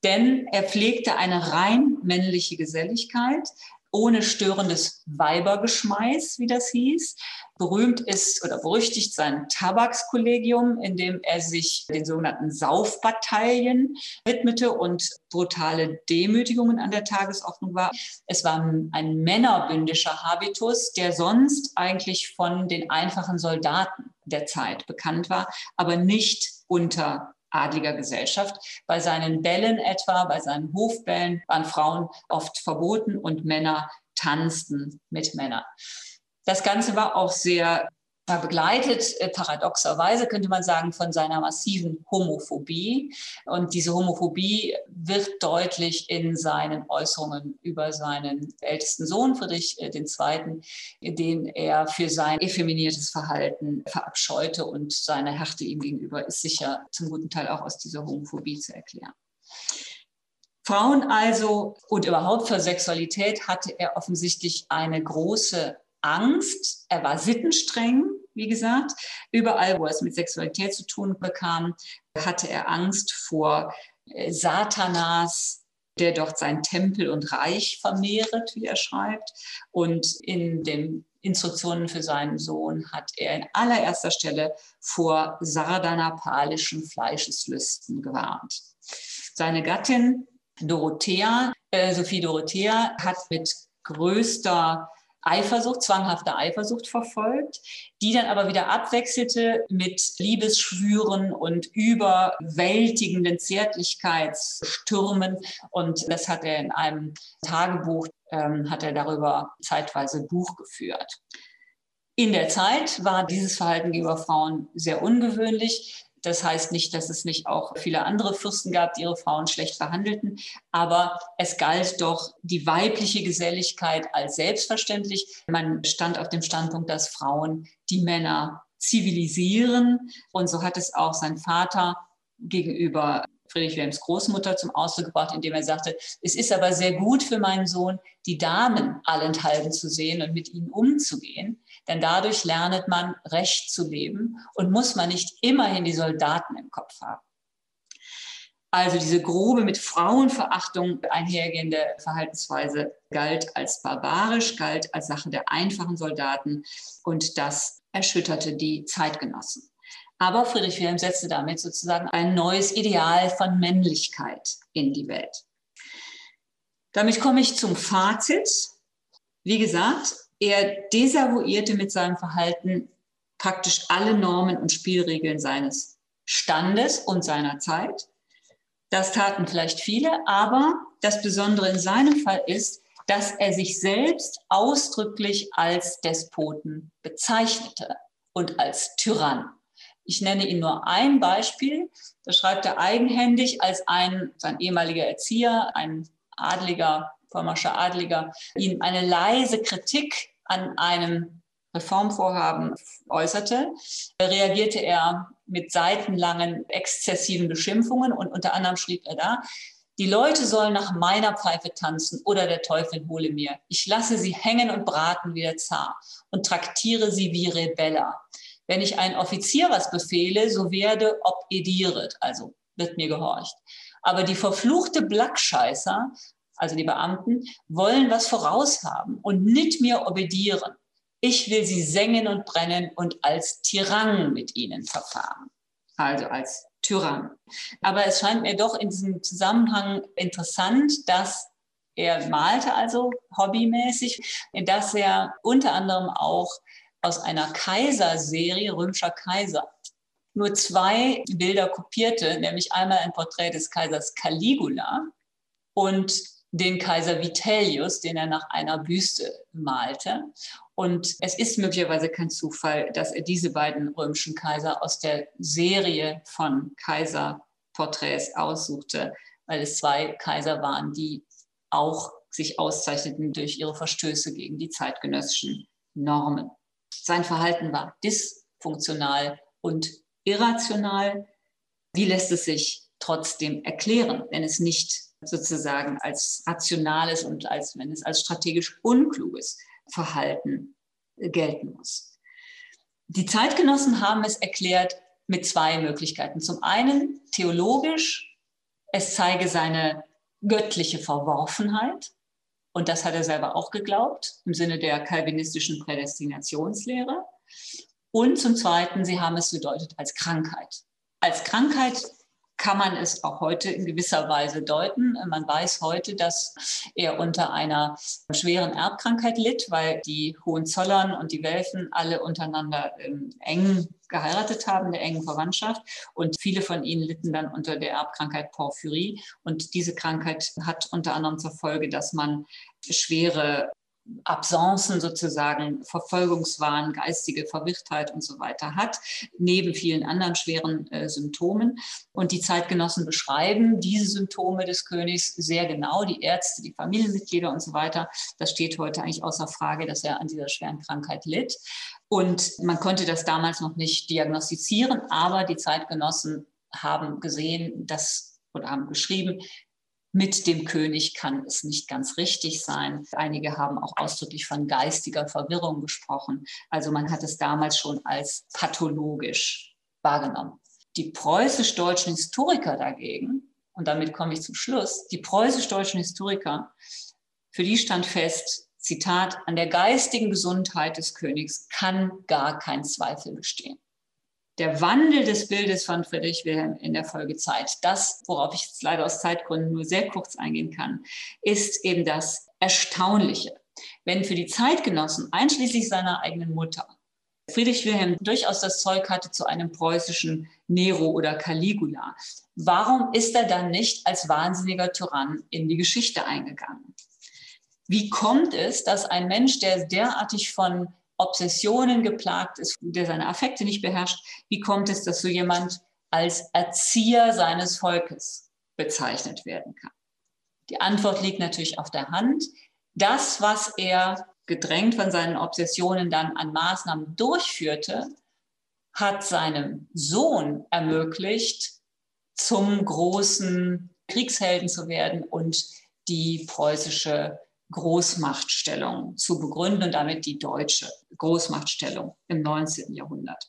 denn er pflegte eine rein männliche Geselligkeit ohne störendes Weibergeschmeiß, wie das hieß. Berühmt ist oder berüchtigt sein Tabakskollegium, in dem er sich den sogenannten Saufbataillen widmete und brutale Demütigungen an der Tagesordnung war. Es war ein männerbündischer Habitus, der sonst eigentlich von den einfachen Soldaten der Zeit bekannt war, aber nicht unter adliger Gesellschaft. Bei seinen Bällen etwa, bei seinen Hofbällen waren Frauen oft verboten und Männer tanzten mit Männern. Das Ganze war auch sehr war begleitet, äh, paradoxerweise könnte man sagen, von seiner massiven Homophobie. Und diese Homophobie wird deutlich in seinen Äußerungen über seinen ältesten Sohn, Friedrich II., äh, den er für sein effeminiertes Verhalten verabscheute. Und seine Härte ihm gegenüber ist sicher zum guten Teil auch aus dieser Homophobie zu erklären. Frauen also und überhaupt für Sexualität hatte er offensichtlich eine große Angst. Er war sittenstreng, wie gesagt. Überall, wo es mit Sexualität zu tun bekam, hatte er Angst vor äh, Satanas, der dort sein Tempel und Reich vermehret, wie er schreibt. Und in den Instruktionen für seinen Sohn hat er in allererster Stelle vor sardanapalischen Fleischeslüsten gewarnt. Seine Gattin Dorothea, äh, Sophie Dorothea, hat mit größter Eifersucht, zwanghafte Eifersucht verfolgt, die dann aber wieder abwechselte mit Liebesschwüren und überwältigenden Zärtlichkeitsstürmen. Und das hat er in einem Tagebuch, ähm, hat er darüber zeitweise Buch geführt. In der Zeit war dieses Verhalten gegenüber Frauen sehr ungewöhnlich. Das heißt nicht, dass es nicht auch viele andere Fürsten gab, die ihre Frauen schlecht behandelten, aber es galt doch die weibliche Geselligkeit als selbstverständlich. Man stand auf dem Standpunkt, dass Frauen die Männer zivilisieren und so hat es auch sein Vater gegenüber Friedrich Wilhelms Großmutter zum Ausdruck gebracht, indem er sagte, es ist aber sehr gut für meinen Sohn, die Damen allenthalben zu sehen und mit ihnen umzugehen. Denn dadurch lernet man Recht zu leben und muss man nicht immerhin die Soldaten im Kopf haben. Also diese grobe mit Frauenverachtung einhergehende Verhaltensweise galt als barbarisch, galt als Sache der einfachen Soldaten und das erschütterte die Zeitgenossen. Aber Friedrich Wilhelm setzte damit sozusagen ein neues Ideal von Männlichkeit in die Welt. Damit komme ich zum Fazit. Wie gesagt, er desavouierte mit seinem Verhalten praktisch alle Normen und Spielregeln seines Standes und seiner Zeit. Das taten vielleicht viele, aber das Besondere in seinem Fall ist, dass er sich selbst ausdrücklich als Despoten bezeichnete und als Tyrann. Ich nenne Ihnen nur ein Beispiel. Da schreibt er eigenhändig als ein, sein ehemaliger Erzieher, ein Adliger, Vormarscher Adliger, ihm eine leise Kritik an einem Reformvorhaben äußerte, reagierte er mit seitenlangen exzessiven Beschimpfungen und unter anderem schrieb er da, die Leute sollen nach meiner Pfeife tanzen oder der Teufel hole mir. Ich lasse sie hängen und braten wie der Zar und traktiere sie wie Rebeller. Wenn ich einen Offizier was befehle, so werde obedieret, also wird mir gehorcht. Aber die verfluchte Blackscheißer also die Beamten, wollen was voraushaben und nicht mir obedieren. Ich will sie sengen und brennen und als Tyrann mit ihnen verfahren. Also als Tyrann. Aber es scheint mir doch in diesem Zusammenhang interessant, dass er malte also hobbymäßig, dass er unter anderem auch aus einer Kaiserserie, römischer Kaiser, nur zwei Bilder kopierte, nämlich einmal ein Porträt des Kaisers Caligula und den Kaiser Vitellius, den er nach einer Büste malte. Und es ist möglicherweise kein Zufall, dass er diese beiden römischen Kaiser aus der Serie von Kaiser Porträts aussuchte, weil es zwei Kaiser waren, die auch sich auszeichneten durch ihre Verstöße gegen die zeitgenössischen Normen. Sein Verhalten war dysfunktional und irrational. Wie lässt es sich trotzdem erklären, wenn es nicht sozusagen als rationales und als, wenn es als strategisch unkluges Verhalten gelten muss? Die Zeitgenossen haben es erklärt mit zwei Möglichkeiten. Zum einen theologisch, es zeige seine göttliche Verworfenheit. Und das hat er selber auch geglaubt, im Sinne der kalvinistischen Prädestinationslehre. Und zum Zweiten, sie haben es gedeutet als Krankheit. Als Krankheit kann man es auch heute in gewisser Weise deuten. Man weiß heute, dass er unter einer schweren Erbkrankheit litt, weil die Hohenzollern und die Welfen alle untereinander ähm, eng geheiratet haben, der engen Verwandtschaft. Und viele von ihnen litten dann unter der Erbkrankheit Porphyrie. Und diese Krankheit hat unter anderem zur Folge, dass man schwere Absenzen sozusagen, Verfolgungswahn, geistige Verwirrtheit und so weiter hat, neben vielen anderen schweren äh, Symptomen. Und die Zeitgenossen beschreiben diese Symptome des Königs sehr genau, die Ärzte, die Familienmitglieder und so weiter. Das steht heute eigentlich außer Frage, dass er an dieser schweren Krankheit litt. Und man konnte das damals noch nicht diagnostizieren, aber die Zeitgenossen haben gesehen, dass oder haben geschrieben, mit dem König kann es nicht ganz richtig sein. Einige haben auch ausdrücklich von geistiger Verwirrung gesprochen. Also man hat es damals schon als pathologisch wahrgenommen. Die preußisch-deutschen Historiker dagegen, und damit komme ich zum Schluss, die preußisch-deutschen Historiker, für die stand fest, Zitat, an der geistigen Gesundheit des Königs kann gar kein Zweifel bestehen der Wandel des Bildes von Friedrich Wilhelm in der Folgezeit, das, worauf ich jetzt leider aus Zeitgründen nur sehr kurz eingehen kann, ist eben das Erstaunliche. Wenn für die Zeitgenossen, einschließlich seiner eigenen Mutter, Friedrich Wilhelm durchaus das Zeug hatte zu einem preußischen Nero oder Caligula, warum ist er dann nicht als wahnsinniger Tyrann in die Geschichte eingegangen? Wie kommt es, dass ein Mensch, der derartig von Obsessionen geplagt ist, der seine Affekte nicht beherrscht, wie kommt es, dass so jemand als Erzieher seines Volkes bezeichnet werden kann? Die Antwort liegt natürlich auf der Hand. Das, was er gedrängt von seinen Obsessionen dann an Maßnahmen durchführte, hat seinem Sohn ermöglicht, zum großen Kriegshelden zu werden und die preußische Großmachtstellung zu begründen und damit die deutsche Großmachtstellung im 19. Jahrhundert.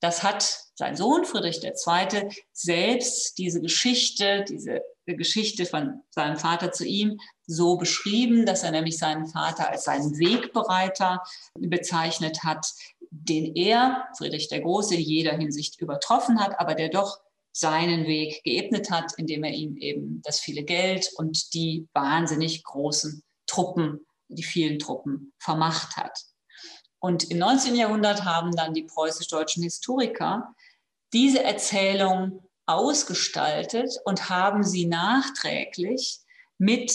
Das hat sein Sohn Friedrich II. selbst diese Geschichte, diese Geschichte von seinem Vater zu ihm so beschrieben, dass er nämlich seinen Vater als seinen Wegbereiter bezeichnet hat, den er, Friedrich der Große, in jeder Hinsicht übertroffen hat, aber der doch seinen Weg geebnet hat, indem er ihm eben das viele Geld und die wahnsinnig großen Truppen, die vielen Truppen vermacht hat. Und im 19. Jahrhundert haben dann die preußisch-deutschen Historiker diese Erzählung ausgestaltet und haben sie nachträglich mit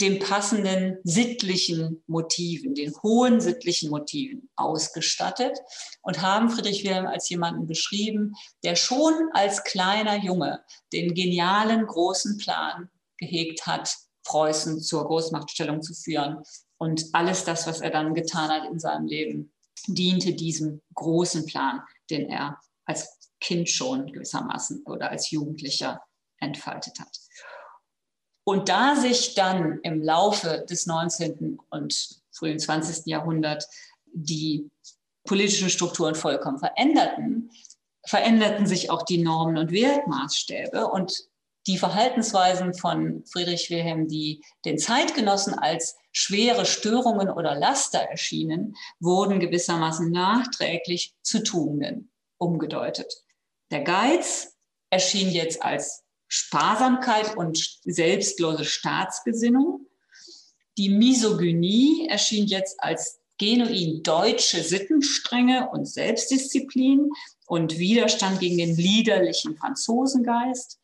den passenden sittlichen Motiven, den hohen sittlichen Motiven ausgestattet und haben Friedrich Wilhelm als jemanden beschrieben, der schon als kleiner Junge den genialen großen Plan gehegt hat, Preußen zur Großmachtstellung zu führen. Und alles das, was er dann getan hat in seinem Leben, diente diesem großen Plan, den er als Kind schon gewissermaßen oder als Jugendlicher entfaltet hat. Und da sich dann im Laufe des 19. und frühen 20. Jahrhunderts die politischen Strukturen vollkommen veränderten, veränderten sich auch die Normen und Wertmaßstäbe und die Verhaltensweisen von Friedrich Wilhelm, die den Zeitgenossen als schwere Störungen oder Laster erschienen, wurden gewissermaßen nachträglich zu Tugenden umgedeutet. Der Geiz erschien jetzt als Sparsamkeit und selbstlose Staatsgesinnung. Die Misogynie erschien jetzt als genuin deutsche Sittenstrenge und Selbstdisziplin und Widerstand gegen den liederlichen Franzosengeist.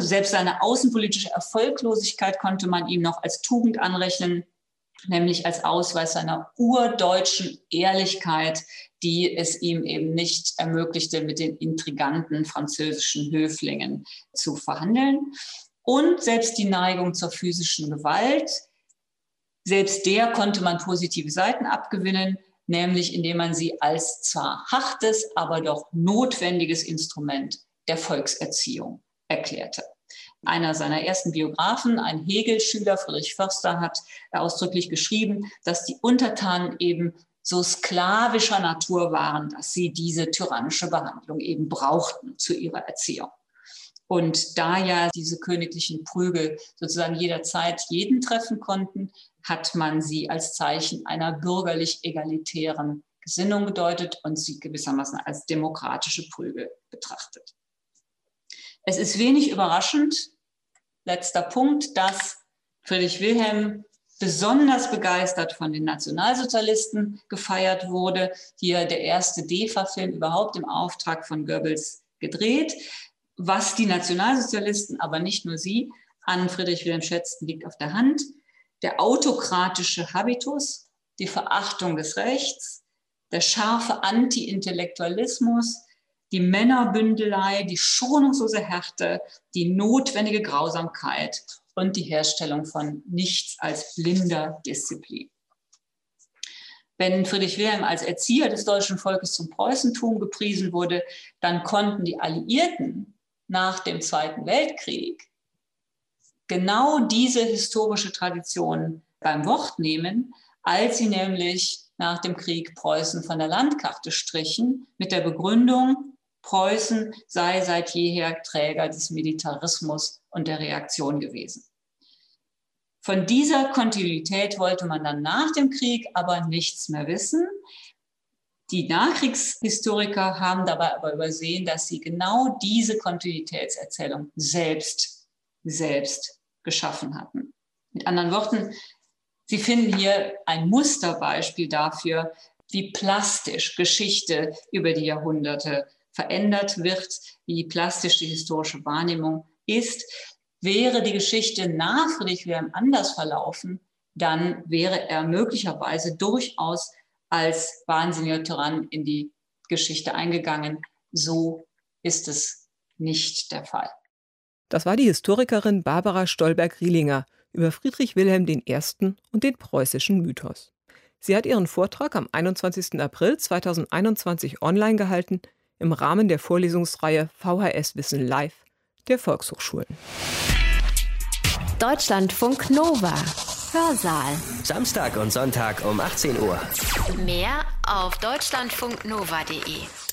Selbst seine außenpolitische Erfolglosigkeit konnte man ihm noch als Tugend anrechnen. nämlich als Ausweis seiner urdeutschen Ehrlichkeit, die es ihm eben nicht ermöglichte, mit den intriganten französischen Höflingen zu verhandeln. Und selbst die Neigung zur physischen Gewalt, selbst der konnte man positive Seiten abgewinnen, nämlich indem man sie als zwar hartes, aber doch notwendiges Instrument der Volkserziehung erklärte. Einer seiner ersten Biografen, ein Hegel-Schüler, Friedrich Förster, hat ausdrücklich geschrieben, dass die Untertanen eben so sklavischer Natur waren, dass sie diese tyrannische Behandlung eben brauchten zu ihrer Erziehung. Und da ja diese königlichen Prügel sozusagen jederzeit jeden treffen konnten, hat man sie als Zeichen einer bürgerlich-egalitären Gesinnung gedeutet und sie gewissermaßen als demokratische Prügel betrachtet. Es ist wenig überraschend, letzter Punkt, dass Friedrich Wilhelm besonders begeistert von den Nationalsozialisten gefeiert wurde. Hier der erste DEFA-Film überhaupt im Auftrag von Goebbels gedreht. Was die Nationalsozialisten, aber nicht nur sie, an Friedrich Wilhelm schätzten, liegt auf der Hand. Der autokratische Habitus, die Verachtung des Rechts, der scharfe Anti-Intellektualismus, die Männerbündelei, die schonungslose Härte, die notwendige Grausamkeit und die Herstellung von nichts als blinder Disziplin. Wenn Friedrich Wilhelm als Erzieher des deutschen Volkes zum Preußentum gepriesen wurde, dann konnten die Alliierten nach dem Zweiten Weltkrieg genau diese historische Tradition beim Wort nehmen, als sie nämlich nach dem Krieg Preußen von der Landkarte strichen, mit der Begründung, Preußen sei seit jeher Träger des Militarismus und der Reaktion gewesen. Von dieser Kontinuität wollte man dann nach dem Krieg aber nichts mehr wissen. Die Nachkriegshistoriker haben dabei aber übersehen, dass sie genau diese Kontinuitätserzählung selbst, selbst geschaffen hatten. Mit anderen Worten, Sie finden hier ein Musterbeispiel dafür, wie plastisch Geschichte über die Jahrhunderte verändert wird, wie plastisch die historische Wahrnehmung ist. Wäre die Geschichte nach Friedrich Wilhelm anders verlaufen, dann wäre er möglicherweise durchaus als wahnsinniger Tyrann in die Geschichte eingegangen. So ist es nicht der Fall. Das war die Historikerin Barbara Stolberg-Rielinger über Friedrich Wilhelm I. und den preußischen Mythos. Sie hat ihren Vortrag am 21. April 2021 online gehalten im Rahmen der Vorlesungsreihe VHS Wissen Live der Volkshochschulen. Deutschlandfunk Nova. Hörsaal. Samstag und Sonntag um 18 Uhr. Mehr auf deutschlandfunknova.de.